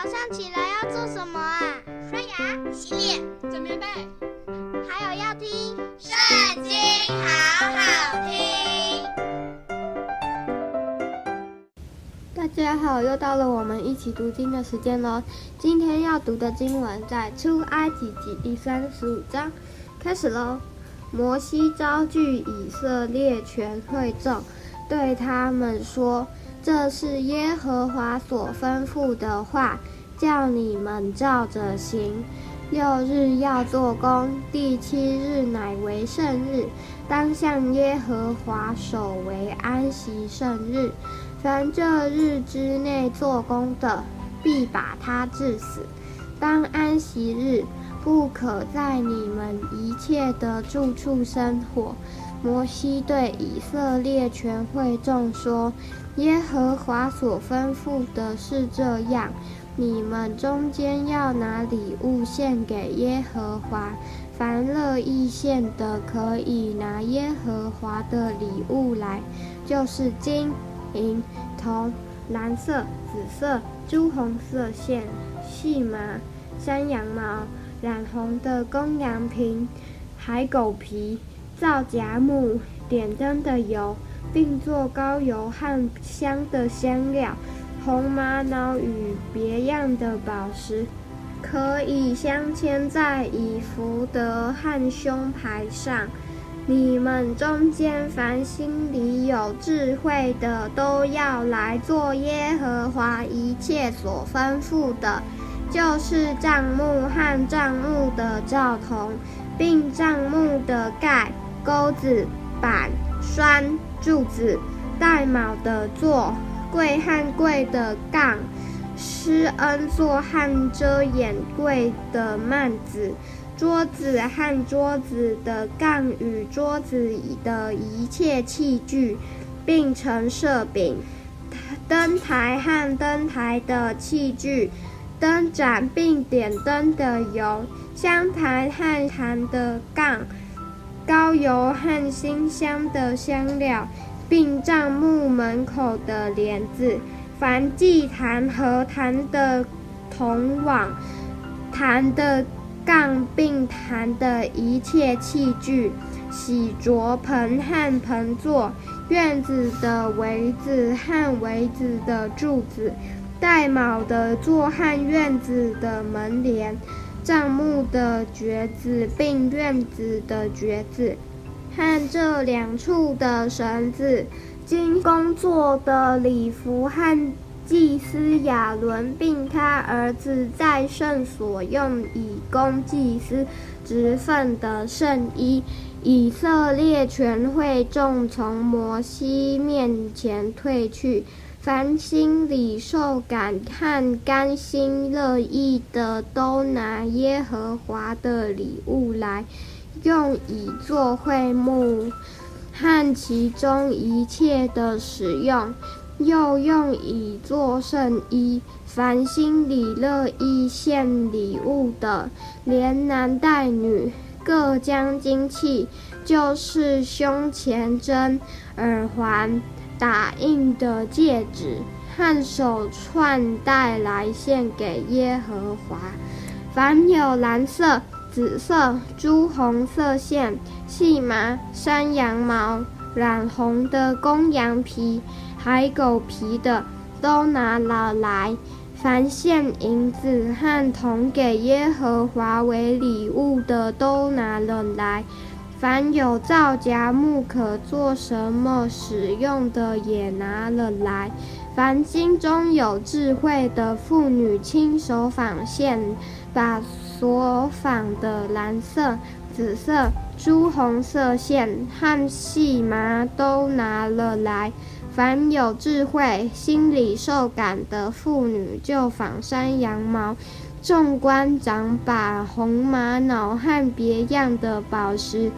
早上起来要做什么啊？刷牙、洗脸、整棉被，还有要听《圣经》，好好听。大家好，又到了我们一起读经的时间喽。今天要读的经文在《出埃及记》第三十五章，开始喽。摩西招聚以色列全会众，对他们说。这是耶和华所吩咐的话，叫你们照着行。六日要做工，第七日乃为圣日，当向耶和华守为安息圣日。凡这日之内做工的，必把他治死。当安息日，不可在你们一切的住处生火。摩西对以色列全会众说。耶和华所吩咐的是这样：你们中间要拿礼物献给耶和华，凡乐意献的，可以拿耶和华的礼物来，就是金、银、铜、蓝色、紫色、朱红色线、细麻、山羊毛、染红的公羊皮、海狗皮、皂荚木、点灯的油。并做高油和香的香料，红玛瑙与别样的宝石，可以镶嵌在以弗得和胸牌上。你们中间凡心里有智慧的，都要来做耶和华一切所吩咐的，就是帐幕和帐幕的罩头，并帐幕的盖、钩子、板、栓。柱子、带铆的座、柜和柜的杠、施恩座和遮掩柜的幔子、桌子和桌子的杠与桌子的一切器具，并成设饼、灯台和灯台的器具、灯盏并点灯的油、香坛和坛的杠。高油和馨香的香料，并帐幕门口的帘子，凡祭坛和坛的铜网、坛的杠并坛的一切器具，洗濯盆和盆座，院子的围子和围子的柱子，带铆的座和院子的门帘。帐幕的橛子，并院子的橛子，和这两处的绳子，经工作的礼服和祭司亚伦，并他儿子在圣所用以供祭司职分的圣衣，以色列全会众从摩西面前退去。凡心里受感和甘心乐意的，都拿耶和华的礼物来，用以做会幕和其中一切的使用，又用以做圣衣。凡心里乐意献礼物的，连男带女，各将精气，就是胸前针、耳环。打印的戒指和手串带来献给耶和华。凡有蓝色、紫色、朱红色线、细麻、山羊毛、染红的公羊皮、海狗皮的，都拿了来。凡献银子和铜给耶和华为礼物的，都拿了来。凡有皂荚木可做什么使用的，也拿了来。凡心中有智慧的妇女，亲手纺线，把所纺的蓝色、紫色、朱红色线和细麻都拿了来。凡有智慧、心里受感的妇女，就纺山羊毛。众官长把红玛瑙和别样的宝石，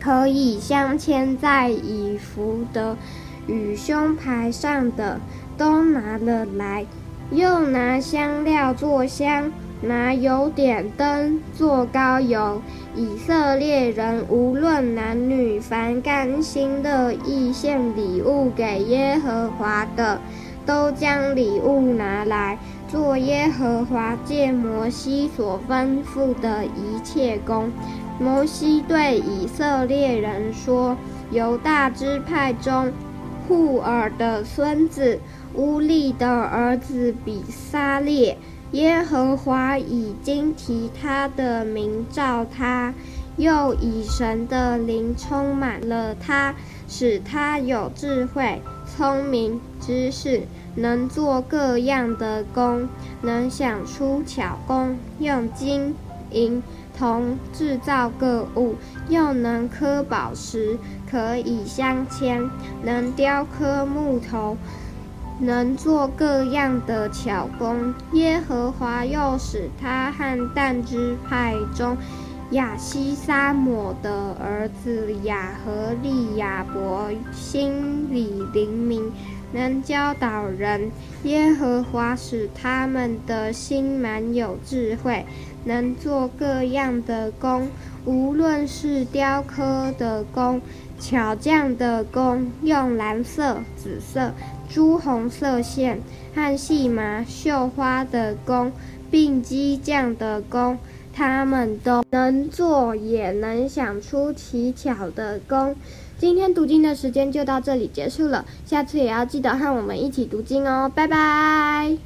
可以镶嵌在以弗得与胸牌上的，都拿了来；又拿香料做香，拿油点灯，做膏油。以色列人无论男女，凡甘心乐意献礼物给耶和华的，都将礼物拿来做耶和华借摩西所吩咐的一切工。摩西对以色列人说：“犹大支派中，户珥的孙子乌利的儿子比撒列，耶和华已经提他的名召他。”又以神的灵充满了他，使他有智慧、聪明、知识，能做各样的工，能想出巧工，用金银铜制造各物，又能刻宝石，可以镶嵌，能雕刻木头，能做各样的巧工。耶和华又使他和但支派中。亚希撒抹的儿子亚和利亚伯心里灵明，能教导人。耶和华使他们的心满有智慧，能做各样的工，无论是雕刻的工、巧匠的工，用蓝色、紫色、朱红色线和细麻绣花的工，并机匠的工。他们都能做，也能想出奇巧的工。今天读经的时间就到这里结束了，下次也要记得和我们一起读经哦，拜拜。